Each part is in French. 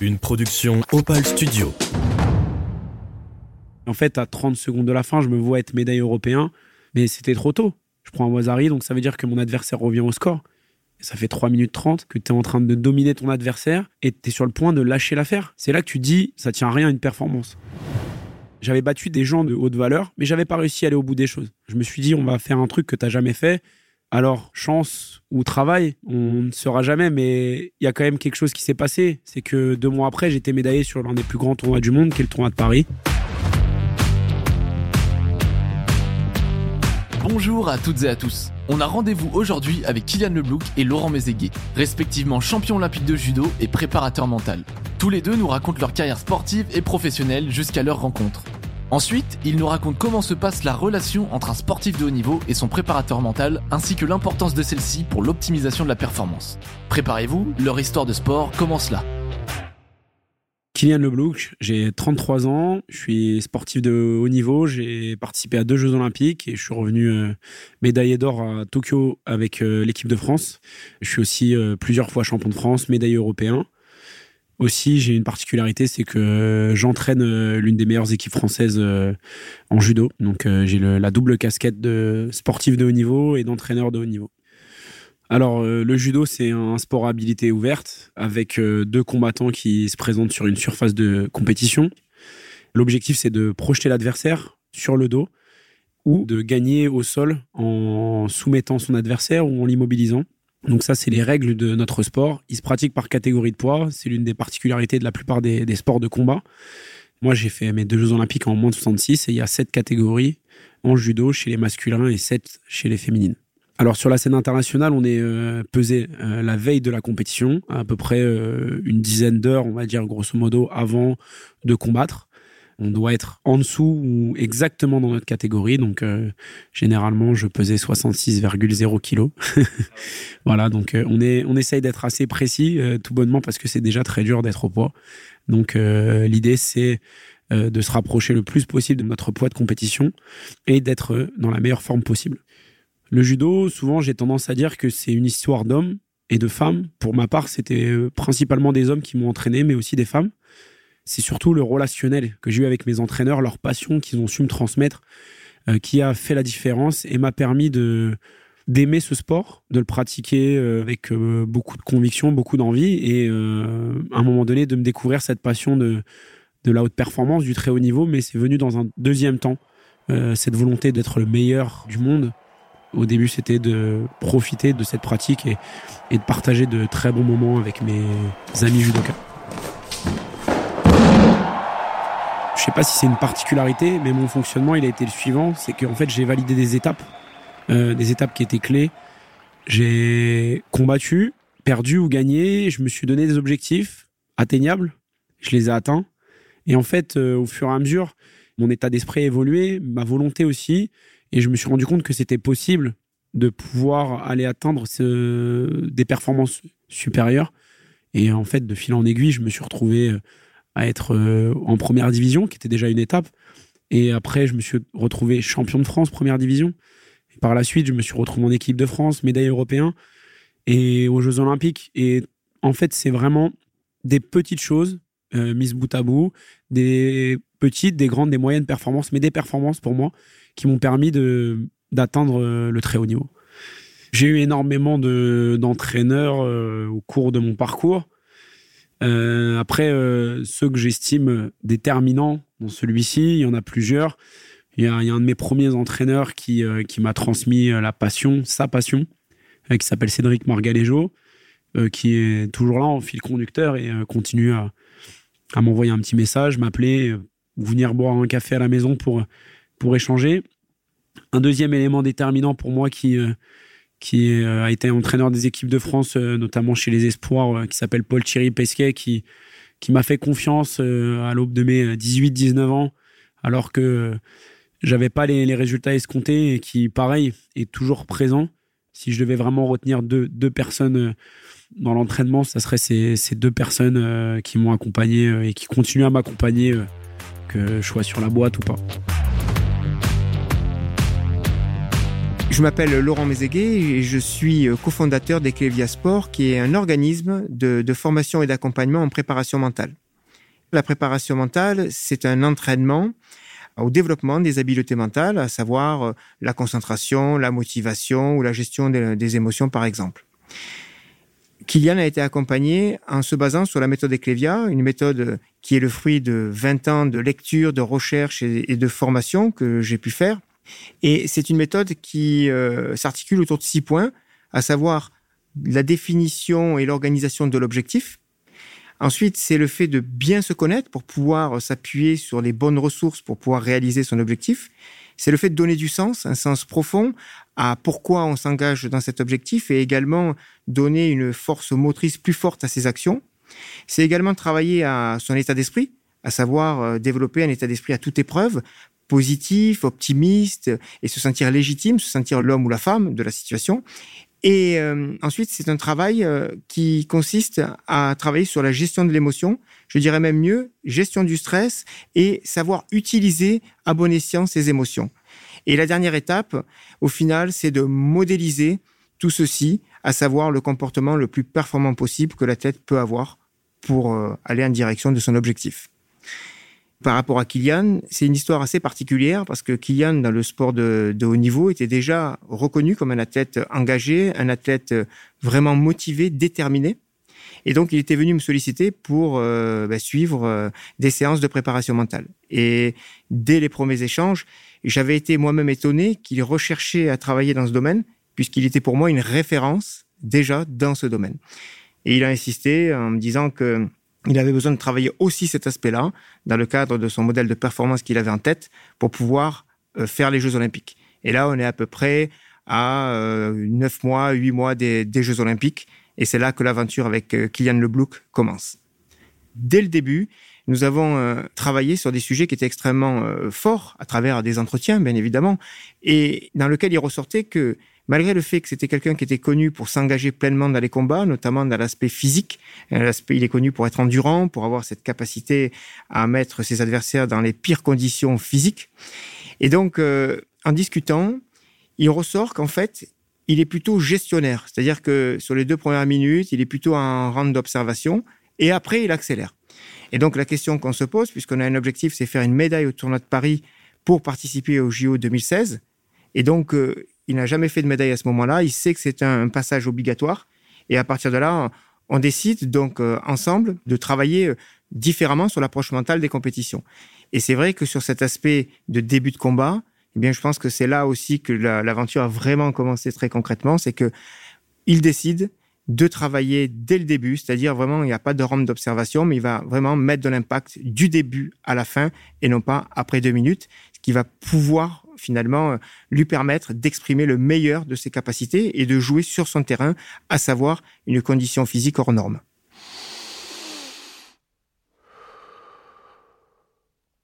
Une production Opal Studio. En fait, à 30 secondes de la fin, je me vois être médaille européen, mais c'était trop tôt. Je prends un Wazari, donc ça veut dire que mon adversaire revient au score. Ça fait 3 minutes 30 que tu es en train de dominer ton adversaire et tu es sur le point de lâcher l'affaire. C'est là que tu dis, ça tient à rien une performance. J'avais battu des gens de haute valeur, mais j'avais pas réussi à aller au bout des choses. Je me suis dit, on va faire un truc que t'as jamais fait. Alors, chance ou travail, on ne saura jamais, mais il y a quand même quelque chose qui s'est passé. C'est que deux mois après, j'étais médaillé sur l'un des plus grands tournois du monde, qui est le tournoi de Paris. Bonjour à toutes et à tous. On a rendez-vous aujourd'hui avec Kylian Leblouk et Laurent Mézéguet, respectivement champion olympique de judo et préparateur mental. Tous les deux nous racontent leur carrière sportive et professionnelle jusqu'à leur rencontre. Ensuite, ils nous racontent comment se passe la relation entre un sportif de haut niveau et son préparateur mental, ainsi que l'importance de celle-ci pour l'optimisation de la performance. Préparez-vous, leur histoire de sport commence là. Kylian Leblouk, j'ai 33 ans, je suis sportif de haut niveau, j'ai participé à deux Jeux Olympiques et je suis revenu euh, médaillé d'or à Tokyo avec euh, l'équipe de France. Je suis aussi euh, plusieurs fois champion de France, médaillé européen. Aussi, j'ai une particularité, c'est que j'entraîne euh, l'une des meilleures équipes françaises euh, en judo. Donc, euh, j'ai la double casquette de sportif de haut niveau et d'entraîneur de haut niveau. Alors, le judo, c'est un sport à habilité ouverte avec deux combattants qui se présentent sur une surface de compétition. L'objectif, c'est de projeter l'adversaire sur le dos ou de gagner au sol en soumettant son adversaire ou en l'immobilisant. Donc ça, c'est les règles de notre sport. Il se pratique par catégorie de poids. C'est l'une des particularités de la plupart des, sports de combat. Moi, j'ai fait mes deux Jeux Olympiques en moins de 66 et il y a sept catégories en judo chez les masculins et sept chez les féminines. Alors sur la scène internationale, on est euh, pesé euh, la veille de la compétition, à peu près euh, une dizaine d'heures, on va dire grosso modo, avant de combattre on doit être en dessous ou exactement dans notre catégorie. Donc, euh, généralement, je pesais 66,0 kilos. voilà, donc euh, on, est, on essaye d'être assez précis, euh, tout bonnement, parce que c'est déjà très dur d'être au poids. Donc, l'idée, c'est de se rapprocher le plus possible de notre poids de compétition et d'être dans la meilleure forme possible. Le judo, souvent, j'ai tendance à dire que c'est une histoire d'hommes et de femmes. Pour ma part, c'était principalement des hommes qui m'ont entraîné, mais aussi des femmes c'est surtout le relationnel que j'ai eu avec mes entraîneurs, leur passion qu'ils ont su me transmettre, euh, qui a fait la différence et m'a permis de d'aimer ce sport, de le pratiquer euh, avec euh, beaucoup de conviction, beaucoup d'envie et à un moment donné de me découvrir cette passion de, de la haute performance, du très haut niveau, mais c'est venu dans un deuxième temps, cette volonté d'être le meilleur du monde. Au début, c'était de profiter de cette pratique et, et de partager de très bons moments avec mes amis judokas. Je sais pas si c'est une particularité, mais mon fonctionnement, il a été le suivant. C'est qu'en fait, j'ai validé des étapes, euh, des étapes qui étaient clés. J'ai combattu, perdu ou gagné. Je me suis donné des objectifs atteignables. Je les ai atteints. Et en fait, euh, au fur et à mesure, mon état d'esprit a évolué, ma volonté aussi. Et je me suis rendu compte que c'était possible de pouvoir aller atteindre des performances supérieures. Et en fait, de fil en aiguille, je me suis retrouvé euh, à être euh, en première division, qui était déjà une étape. Et après, je me suis retrouvé champion de France, première division. Par la suite, je me suis retrouvé en équipe de France, médaille européen et aux Jeux Olympiques. Et en fait, c'est vraiment des petites choses euh, mises bout à bout, des petites, des grandes, des moyennes performances, mais des performances pour moi qui m'ont permis de d'atteindre euh, le très haut niveau. J'ai eu énormément d'entraîneurs au cours de mon parcours. Euh, après, euh, ceux que j'estime déterminants dans celui-ci, il y en a plusieurs. Il y a, un de mes premiers entraîneurs qui, euh, qui m'a transmis la passion, sa passion, qui s'appelle Cédric Margaléjo, qui est toujours là en fil conducteur et continue à, à m'envoyer un petit message, m'appeler, venir boire un café à la maison pour, pour échanger. Un deuxième élément déterminant pour moi qui, qui euh, a été entraîneur des équipes de France, euh, notamment chez les Espoirs, euh, qui s'appelle Paul Thierry Pesquet, qui, qui m'a fait confiance à l'aube de mes 18-19 ans, alors que j'avais pas les, résultats escomptés et qui, pareil, est toujours présent. Si je devais vraiment retenir deux, deux personnes dans l'entraînement, ça serait ces, ces deux personnes qui m'ont accompagné et qui continuent à m'accompagner, que je sois sur la boîte ou pas. Je m'appelle Laurent Mézéguet et je suis cofondateur d'Eclevia Sport, qui est un organisme de, de formation et d'accompagnement en préparation mentale. La préparation mentale, c'est un entraînement au développement des habiletés mentales, à savoir euh, la concentration, la motivation ou la gestion des, émotions, par exemple. Kylian a été accompagné en se basant sur la méthode Eclevia, une méthode qui est le fruit de 20 ans de lecture, de recherche et de formation que j'ai pu faire. Et c'est une méthode qui euh, s'articule autour de six points, à savoir la définition et l'organisation de l'objectif, Ensuite, c'est le fait de bien se connaître pour pouvoir s'appuyer sur les bonnes ressources pour pouvoir réaliser son objectif. C'est le fait de donner du sens, un sens profond à pourquoi on s'engage dans cet objectif et également donner une force motrice plus forte à ses actions. C'est également travailler à son état d'esprit, à savoir euh, développer un état d'esprit à toute épreuve, positif, optimiste, et se sentir légitime, se sentir l'homme ou la femme de la situation. Et euh, ensuite, c'est un travail euh, qui consiste à travailler sur la gestion de l'émotion, je dirais même mieux, gestion du stress et savoir utiliser à bon escient ces émotions. Et la dernière étape, au final, c'est de modéliser tout ceci, à savoir le comportement le plus performant possible que la tête peut avoir pour euh, aller en direction de son objectif. Par rapport à Kylian, c'est une histoire assez particulière parce que Kylian, dans le sport de, haut niveau, était déjà reconnu comme un athlète engagé, un athlète vraiment motivé, déterminé. Et donc, il était venu me solliciter pour euh, bah, suivre euh, des séances de préparation mentale. Et dès les premiers échanges, j'avais été moi-même étonné qu'il recherchait à travailler dans ce domaine, puisqu'il était pour moi une référence déjà dans ce domaine. Et il a insisté en me disant que il avait besoin de travailler aussi cet aspect-là dans le cadre de son modèle de performance qu'il avait en tête pour pouvoir euh, faire les Jeux Olympiques. Et là, on est à peu près à euh, neuf mois, huit mois des, Jeux Olympiques. Et c'est là que l'aventure avec euh, Kylian Leblouk commence. Dès le début, nous avons travaillé sur des sujets qui étaient extrêmement forts à travers des entretiens, bien évidemment, et dans lequel il ressortait que malgré le fait que c'était quelqu'un qui était connu pour s'engager pleinement dans les combats, notamment dans l'aspect physique, l'aspect, il est connu pour être endurant, pour avoir cette capacité à mettre ses adversaires dans les pires conditions physiques. Et donc, euh, en discutant, il ressort qu'en fait, il est plutôt gestionnaire. C'est-à-dire que sur les deux premières minutes, il est plutôt en rang d'observation et après, il accélère. Et donc, la question qu'on se pose, puisqu'on a un objectif, c'est faire une médaille au tournoi de Paris pour participer au JO 2016. Et donc, euh, il n'a jamais fait de médaille à ce moment-là. Il sait que c'est un, passage obligatoire. Et à partir de là, on décide donc euh, ensemble de travailler euh, différemment sur l'approche mentale des compétitions. Et c'est vrai que sur cet aspect de début de combat, eh bien, je pense que c'est là aussi que l'aventure a vraiment commencé très concrètement. C'est que il décide de travailler dès le début, c'est-à-dire vraiment, il n'y a pas de rampe d'observation, mais il va vraiment mettre de l'impact du début à la fin et non pas après deux minutes, ce qui va pouvoir finalement euh, lui permettre d'exprimer le meilleur de ses capacités et de jouer sur son terrain, à savoir une condition physique hors norme.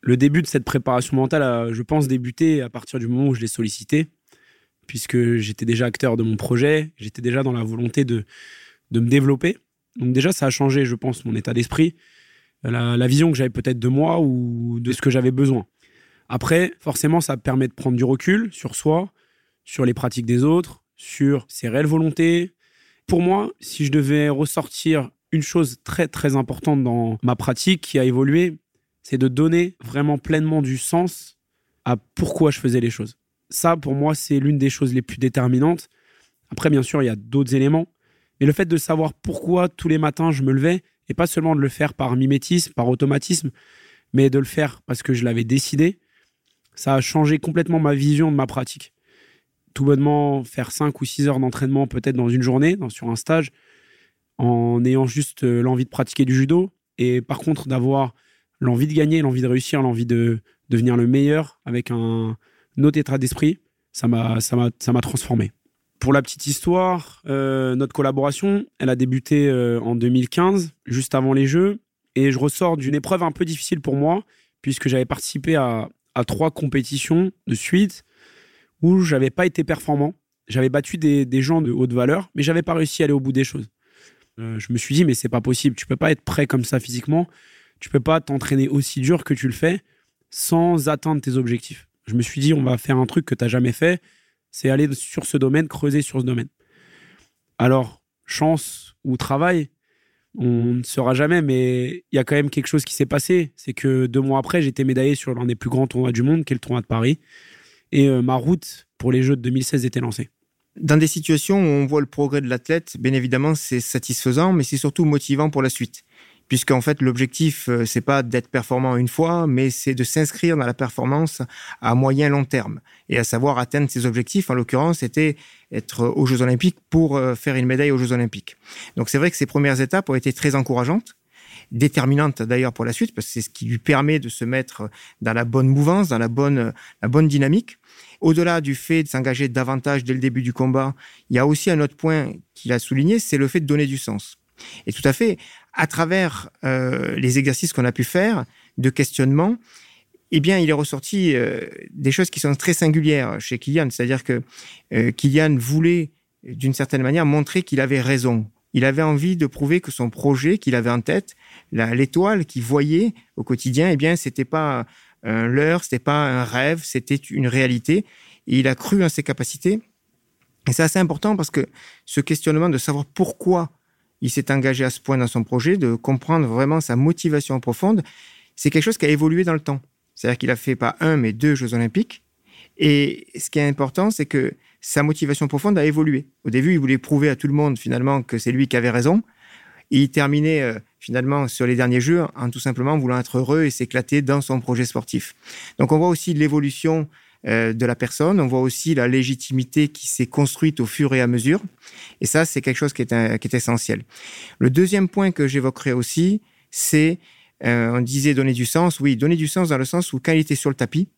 Le début de cette préparation mentale a, je pense, débuté à partir du moment où je l'ai sollicité, puisque j'étais déjà acteur de mon projet, j'étais déjà dans la volonté de, de me développer. Donc déjà, ça a changé, je pense, mon état d'esprit, la, la vision que j'avais peut-être de moi ou de ce que j'avais besoin. Après, forcément, ça permet de prendre du recul sur soi, sur les pratiques des autres, sur ses réelles volontés. Pour moi, si je devais ressortir une chose très très importante dans ma pratique qui a évolué, c'est de donner vraiment pleinement du sens à pourquoi je faisais les choses. Ça, pour moi, c'est l'une des choses les plus déterminantes. Après, bien sûr, il y a d'autres éléments. Mais le fait de savoir pourquoi tous les matins je me levais, et pas seulement de le faire par mimétisme, par automatisme, mais de le faire parce que je l'avais décidé, ça a changé complètement ma vision de ma pratique. Tout bonnement, faire 5 ou 6 heures d'entraînement peut-être dans une journée, sur un stage, en ayant juste euh, l'envie de pratiquer du judo, et par contre d'avoir l'envie de gagner, l'envie de réussir, l'envie de devenir le meilleur avec un, autre état d'esprit, ça m'a, transformé. Pour la petite histoire, euh, notre collaboration, elle a débuté euh, en 2015, juste avant les Jeux, et je ressors d'une épreuve un peu difficile pour moi, puisque j'avais participé à, à trois compétitions de suite où j'avais pas été performant. J'avais battu des, gens de haute valeur, mais j'avais pas réussi à aller au bout des choses. Euh, je me suis dit, mais c'est pas possible. Tu peux pas être prêt comme ça physiquement. Tu peux pas t'entraîner aussi dur que tu le fais sans atteindre tes objectifs. Je me suis dit, on va faire un truc que tu n'as jamais fait. c'est aller sur ce domaine, creuser sur ce domaine. Alors, chance ou travail, on ne saura jamais, mais il y a quand même quelque chose qui s'est passé. C'est que deux mois après, j'étais médaillé sur l'un des plus grands tournois du monde, qui est le tournoi de Paris. Et euh, ma route pour les Jeux de 2016 était lancée. Dans des situations où on voit le progrès de l'athlète, bien évidemment, c'est satisfaisant, mais c'est surtout motivant pour la suite puisqu'en fait l'objectif euh, c'est pas d'être performant une fois, mais c'est de s'inscrire dans la performance à moyen long terme et à savoir atteindre ses objectifs. En l'occurrence, c'était être aux Jeux Olympiques pour euh, faire une médaille aux Jeux Olympiques. Donc c'est vrai que ces premières étapes ont été très encourageantes déterminantes d'ailleurs pour la suite parce que c'est ce qui lui permet de se mettre dans la bonne mouvance, dans la bonne la bonne dynamique. Au-delà du fait de s'engager davantage dès le début du combat, il y a aussi un autre point qu'il a souligné, c'est le fait de donner du sens. Et tout à fait, à travers euh, les exercices qu'on a pu faire de questionnement, eh bien, il est ressorti euh, des choses qui sont très singulières chez Kylian. C'est-à-dire que euh, Kylian voulait, d'une certaine manière, montrer qu'il avait raison. Il avait envie de prouver que son projet qu'il avait en tête, l'étoile qu'il voyait au quotidien, eh bien, c'était pas un leurre, c'était pas un rêve, c'était une réalité. Et il a cru en ses capacités. Et c'est assez important parce que ce questionnement de savoir pourquoi il s'est engagé à ce point dans son projet, de comprendre vraiment sa motivation profonde. C'est quelque chose qui a évolué dans le temps. C'est-à-dire qu'il a fait pas un, mais deux Jeux Olympiques. Et ce qui est important, c'est que sa motivation profonde a évolué. Au début, il voulait prouver à tout le monde finalement que c'est lui qui avait raison. Il terminait euh, finalement sur les derniers Jeux en tout simplement voulant être heureux et s'éclater dans son projet sportif. Donc on voit aussi l'évolution de la personne. On voit aussi la légitimité qui s'est construite au fur et à mesure. Et ça, c'est quelque chose qui est, qui est essentiel. Le deuxième point que j'évoquerai aussi, c'est, euh, on disait donner du sens. Oui, donner du sens dans le sens où quand il était sur le tapis,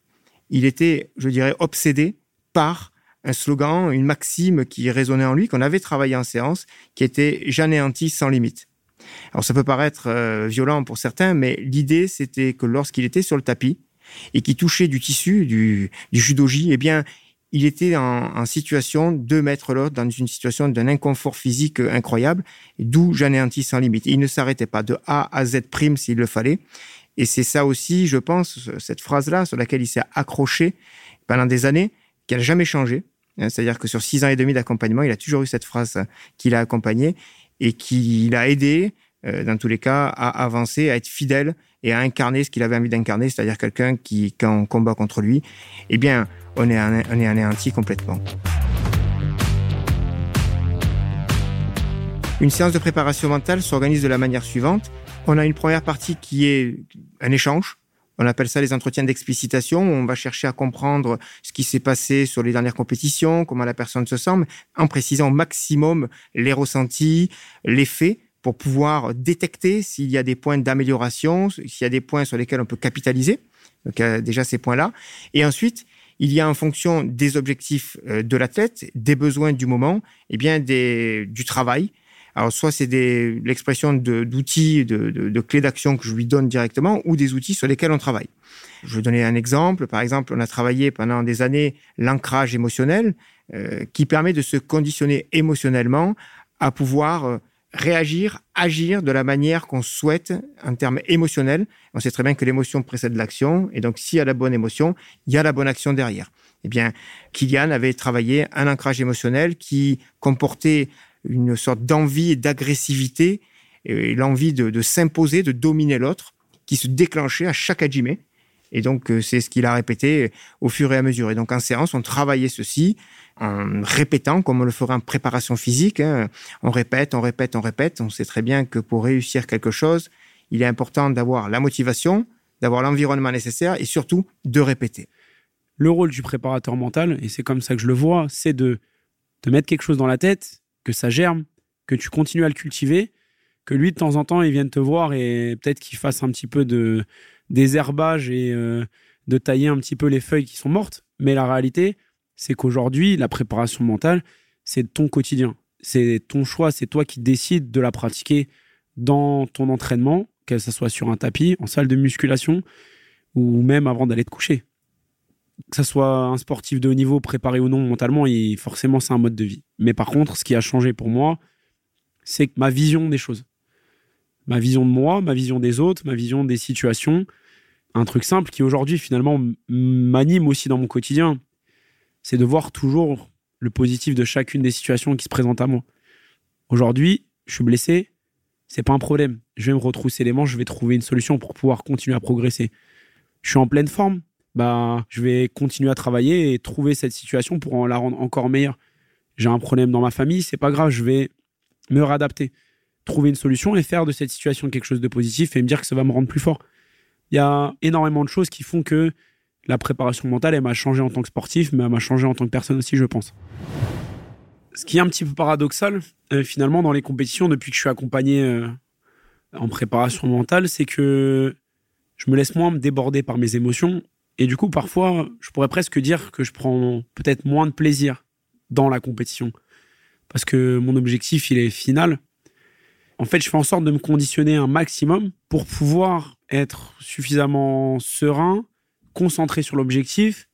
il était, je dirais, obsédé par un slogan, une maxime qui résonnait en lui, qu'on avait travaillé en séance, qui était j'anéantis sans limite. Alors ça peut paraître euh, violent pour certains, mais l'idée c'était que lorsqu'il était sur le tapis, et qui touchait du tissu, du, du judoji, eh bien, il était en, situation de mettre l'autre dans une situation d'un inconfort physique incroyable, d'où j'anéantis sans limite. Il ne s'arrêtait pas de A à Z prime s'il le fallait. Et c'est ça aussi, je pense, cette phrase-là sur laquelle il s'est accroché pendant des années, qui n'a jamais changé. Hein, c'est-à-dire que sur six ans et demi d'accompagnement, il a toujours eu cette phrase qui l'a accompagné et qui l'a aidé, dans tous les cas, à avancer, à être fidèle et à incarner ce qu'il avait envie d'incarner, c'est-à-dire quelqu'un qui, quand on combat contre lui, eh bien, on est, on est anéanti complètement. Une séance de préparation mentale s'organise de la manière suivante. On a une première partie qui est un échange. On appelle ça les entretiens d'explicitation. On va chercher à comprendre ce qui s'est passé sur les dernières compétitions, comment la personne se sent, en précisant au maximum les ressentis, les faits pour pouvoir détecter s'il y a des points d'amélioration, s'il y a des points sur lesquels on peut capitaliser. Donc, déjà ces points-là. Et ensuite, il y a en fonction des objectifs euh, de l'athlète, des besoins du moment, et eh bien des, du travail. Alors, soit c'est l'expression d'outils, de, clés d'action que je lui donne directement, ou des outils sur lesquels on travaille. Je vais donner un exemple. Par exemple, on a travaillé pendant des années l'ancrage émotionnel, euh, qui permet de se conditionner émotionnellement à pouvoir euh, réagir, agir de la manière qu'on souhaite en termes émotionnels. On sait très bien que l'émotion précède l'action, et donc s'il y a la bonne émotion, il y a la bonne action derrière. Eh bien, Kylian avait travaillé un ancrage émotionnel qui comportait une sorte d'envie et d'agressivité, et l'envie de, s'imposer, de dominer l'autre, qui se déclenchait à chaque ajime. Et donc, euh, c'est ce qu'il a répété au fur et à mesure. Et donc, en séance, on travaillait ceci en répétant, comme on le ferait en préparation physique. Hein. On répète, on répète, on répète. On sait très bien que pour réussir quelque chose, il est important d'avoir la motivation, d'avoir l'environnement nécessaire et surtout de répéter. Le rôle du préparateur mental, et c'est comme ça que je le vois, c'est de te mettre quelque chose dans la tête, que ça germe, que tu continues à le cultiver, que lui, de temps en temps, il vienne te voir et peut-être qu'il fasse un petit peu de désherbage et euh, de tailler un petit peu les feuilles qui sont mortes. Mais la réalité, c'est qu'aujourd'hui, la préparation mentale, c'est ton quotidien. C'est ton choix, c'est toi qui décides de la pratiquer dans ton entraînement, que ce soit sur un tapis, en salle de musculation, ou même avant d'aller te coucher. Que ce soit un sportif de haut niveau, préparé ou non mentalement, et forcément, c'est un mode de vie. Mais par contre, ce qui a changé pour moi, c'est ma vision des choses. Ma vision de moi, ma vision des autres, ma vision des situations. Un truc simple qui aujourd'hui, finalement, m'anime aussi dans mon quotidien c'est de voir toujours le positif de chacune des situations qui se présentent à moi. Aujourd'hui, je suis blessé, c'est pas un problème. Je vais me retrousser les manches, je vais trouver une solution pour pouvoir continuer à progresser. Je suis en pleine forme, bah, je vais continuer à travailler et trouver cette situation pour en la rendre encore meilleure. J'ai un problème dans ma famille, c'est pas grave, je vais me réadapter, trouver une solution et faire de cette situation quelque chose de positif et me dire que ça va me rendre plus fort. Il y a énormément de choses qui font que la préparation mentale, elle m'a changé en tant que sportif, mais elle m'a changé en tant que personne aussi, je pense. Ce qui est un petit peu paradoxal, euh, finalement, dans les compétitions, depuis que je suis accompagné euh, en préparation mentale, c'est que je me laisse moins me déborder par mes émotions. Et du coup, parfois, je pourrais presque dire que je prends peut-être moins de plaisir dans la compétition. Parce que mon objectif, il est final. En fait, je fais en sorte de me conditionner un maximum pour pouvoir être suffisamment serein concentrer sur l'objectif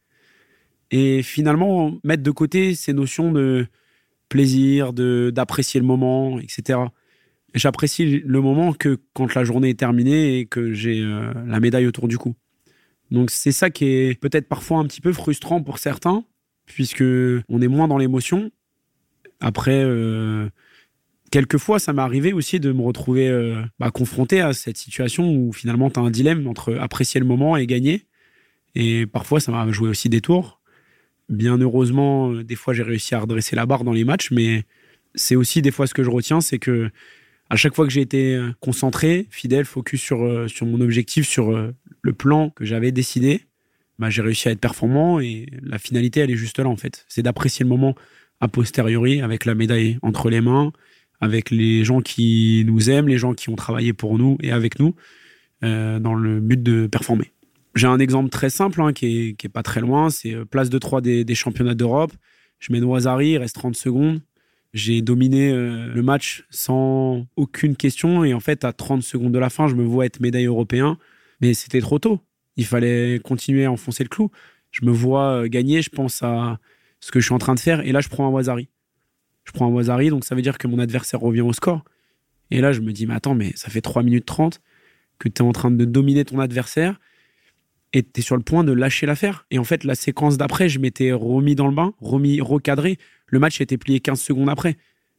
et finalement mettre de côté ces notions de plaisir, de d'apprécier le moment, etc. J'apprécie le moment que quand la journée est terminée et que j'ai euh, la médaille autour du cou. Donc c'est ça qui est peut-être parfois un petit peu frustrant pour certains, puisque on est moins dans l'émotion. Après, euh, quelquefois, ça m'est arrivé aussi de me retrouver euh, bah, confronté à cette situation où finalement tu as un dilemme entre apprécier le moment et gagner. Et parfois, ça m'a joué aussi des tours. Bien heureusement, des fois, j'ai réussi à redresser la barre dans les matchs, mais c'est aussi des fois ce que je retiens, c'est que à chaque fois que j'ai été concentré, fidèle, focus sur, euh, sur mon objectif, sur euh, le plan que j'avais décidé, bah, j'ai réussi à être performant et la finalité, elle est juste là en fait. C'est d'apprécier le moment a posteriori avec la médaille entre les mains, avec les gens qui nous aiment, les gens qui ont travaillé pour nous et avec nous, euh, dans le but de performer. J'ai un exemple très simple hein, qui, est, pas très loin. C'est euh, place de 3 des, championnats d'Europe. Je mets Noisari, il reste 30 secondes. J'ai dominé euh, le match sans aucune question. Et en fait, à 30 secondes de la fin, je me vois être médaille européen. Mais c'était trop tôt. Il fallait continuer à enfoncer le clou. Je me vois gagner. Je pense à ce que je suis en train de faire. Et là, je prends un Wazari. Je prends un Wazari. Donc, ça veut dire que mon adversaire revient au score. Et là, je me dis, mais attends, mais ça fait 3 minutes 30 que tu es en train de dominer ton adversaire et t'es sur le point de lâcher l'affaire. Et en fait, la séquence d'après, je m'étais remis dans le bain, remis, recadré. Le match était plié 15 secondes après.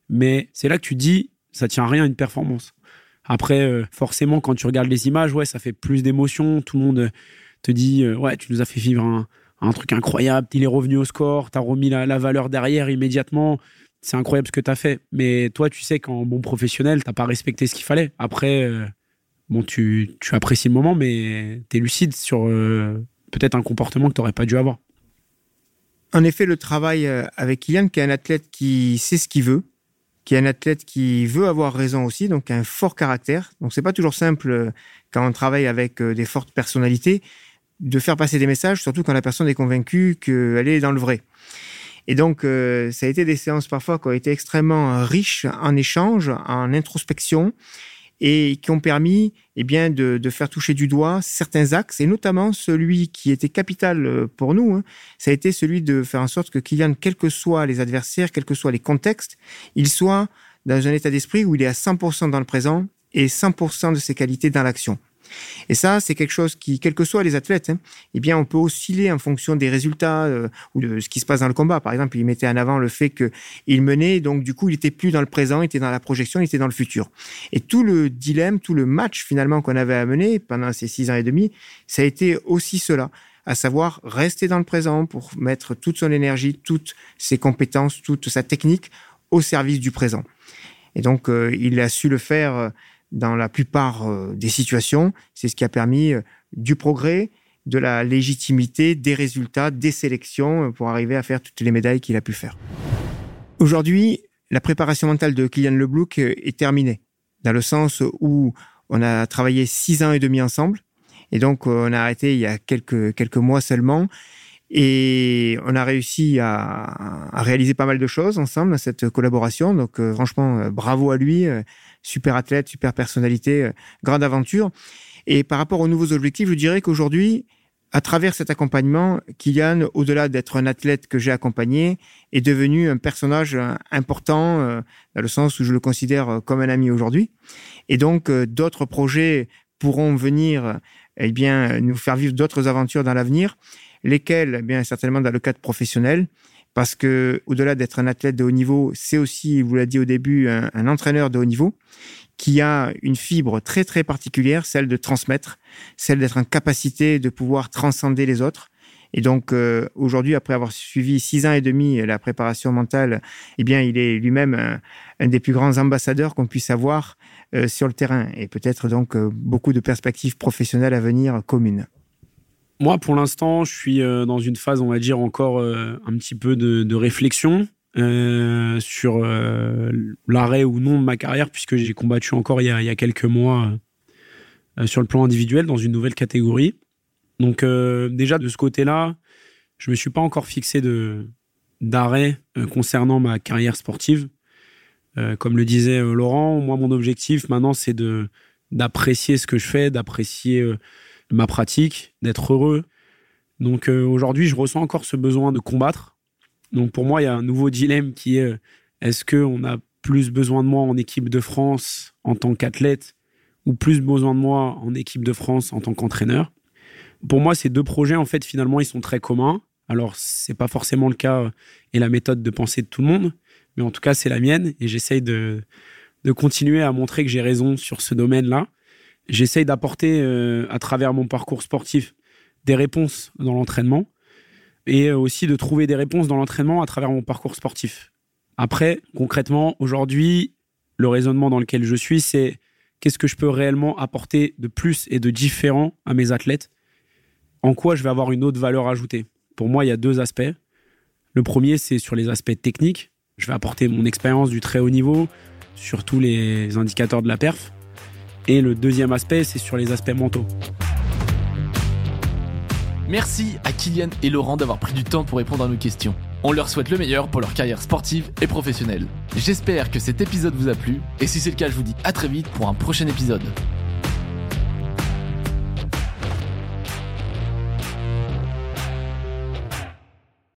Mais c'est là que tu dis, ça tient à rien une performance. Après, euh, forcément, quand tu regardes les images, ouais, ça fait plus d'émotion. Tout le monde euh, te dit, euh, ouais, tu nous as fait vivre un, truc incroyable. Il est revenu au score, t'as remis la, la, valeur derrière immédiatement. C'est incroyable ce que t'as fait. Mais toi, tu sais qu'en bon professionnel, t'as pas respecté ce qu'il fallait. Après, bon, tu, apprécies le moment, mais tu es lucide sur euh, peut-être un comportement que tu n'aurais pas dû avoir. En effet, le travail euh, avec Kylian, qui est un athlète qui sait ce qu'il veut, qui est un athlète qui veut avoir raison aussi, donc un fort caractère. Donc c'est pas toujours simple euh, quand on travaille avec des fortes personnalités de faire passer des messages, surtout quand la personne est convaincue qu'elle est dans le vrai. Et donc, ça a été des séances parfois qui ont été extrêmement riches en échanges, en introspection, et qui ont permis eh bien, de, de, faire toucher du doigt certains axes, et notamment celui qui était capital euh, pour nous, hein, ça a été celui de faire en sorte que Kylian, quels que soient les adversaires, quels que soient les contextes, il soit dans un état d'esprit où il est à 100% dans le présent et 100% de ses qualités dans l'action. Et ça, c'est quelque chose qui, quels que soient les athlètes, hein, eh bien, on peut osciller en fonction des résultats euh, ou de ce qui se passe dans le combat. Par exemple, il mettait en avant le fait qu'il menait, donc du coup, il était plus dans le présent, il était dans la projection, il était dans le futur. Et tout le dilemme, tout le match finalement qu'on avait à mener pendant ces six ans et demi, ça a été aussi cela à savoir rester dans le présent pour mettre toute son énergie, toutes ses compétences, toute sa technique au service du présent. Et donc, euh, il a su le faire euh, dans la plupart euh, des situations. C'est ce qui a permis euh, du progrès, de la légitimité, des résultats, des sélections euh, pour arriver à faire toutes les médailles qu'il a pu faire. Aujourd'hui, la préparation mentale de Kylian Leblouk est terminée, dans le sens où on a travaillé six ans et demi ensemble, et donc on a arrêté il y a quelques, quelques mois seulement, et on a réussi à, réaliser pas mal de choses ensemble cette collaboration, donc franchement, bravo à lui super athlète, super personnalité, euh, grande aventure. Et par rapport aux nouveaux objectifs, je dirais qu'aujourd'hui, à travers cet accompagnement, Kylian, au-delà d'être un athlète que j'ai accompagné, est devenu un personnage euh, important euh, dans le sens où je le considère comme un ami aujourd'hui. Et donc, d'autres projets pourront venir, eh bien, nous faire vivre d'autres aventures dans l'avenir. Lesquels, eh bien certainement dans le cadre professionnel, parce que au-delà d'être un athlète de haut niveau, c'est aussi, vous l'avez dit au début, un, entraîneur de haut niveau qui a une fibre très très particulière, celle de transmettre, celle d'être en capacité de pouvoir transcender les autres. Et donc euh, aujourd'hui, après avoir suivi six ans et demi la préparation mentale, eh bien, il est lui-même un, des plus grands ambassadeurs qu'on puisse avoir euh, sur le terrain, et peut-être donc euh, beaucoup de perspectives professionnelles à venir communes. Moi, pour l'instant, je suis euh, dans une phase, on va dire, encore euh, un petit peu de, réflexion euh, sur l'arrêt ou non de ma carrière, puisque j'ai combattu encore il y a, quelques mois sur le plan individuel dans une nouvelle catégorie. Donc déjà, de ce côté-là, je me suis pas encore fixé d'arrêt concernant ma carrière sportive. comme le disait Laurent, moi, mon objectif maintenant, c'est d'apprécier ce que je fais, d'apprécier ma pratique, d'être heureux. Donc euh, aujourd'hui, je ressens encore ce besoin de combattre. Donc pour moi, il y a un nouveau dilemme qui est euh, est-ce qu'on a plus besoin de moi en équipe de France en tant qu'athlète ou plus besoin de moi en équipe de France en tant qu'entraîneur? Pour moi, ces deux projets, en fait, finalement, ils sont très communs. Alors, c'est pas forcément le cas et la méthode de pensée de tout le monde, mais en tout cas, c'est la mienne et j'essaye de continuer à montrer que j'ai raison sur ce domaine-là j'essaye d'apporter euh, à travers mon parcours sportif des réponses dans l'entraînement et euh, aussi de trouver des réponses dans l'entraînement à travers mon parcours sportif. Après, concrètement, aujourd'hui, le raisonnement dans lequel je suis, c'est qu'est-ce que je peux réellement apporter de plus et de différent à mes athlètes? En quoi je vais avoir une autre valeur ajoutée? Pour moi, il y a deux aspects. Le premier, c'est sur les aspects techniques. Je vais apporter mon expérience du très haut niveau sur tous les indicateurs de la perf. Et le deuxième aspect, c'est sur les aspects mentaux. Merci à Kylian et Laurent d'avoir pris du temps pour répondre à nos questions. On leur souhaite le meilleur pour leur carrière sportive et professionnelle. J'espère que cet épisode vous a plu, et si c'est le cas, je vous dis à très vite pour un prochain épisode.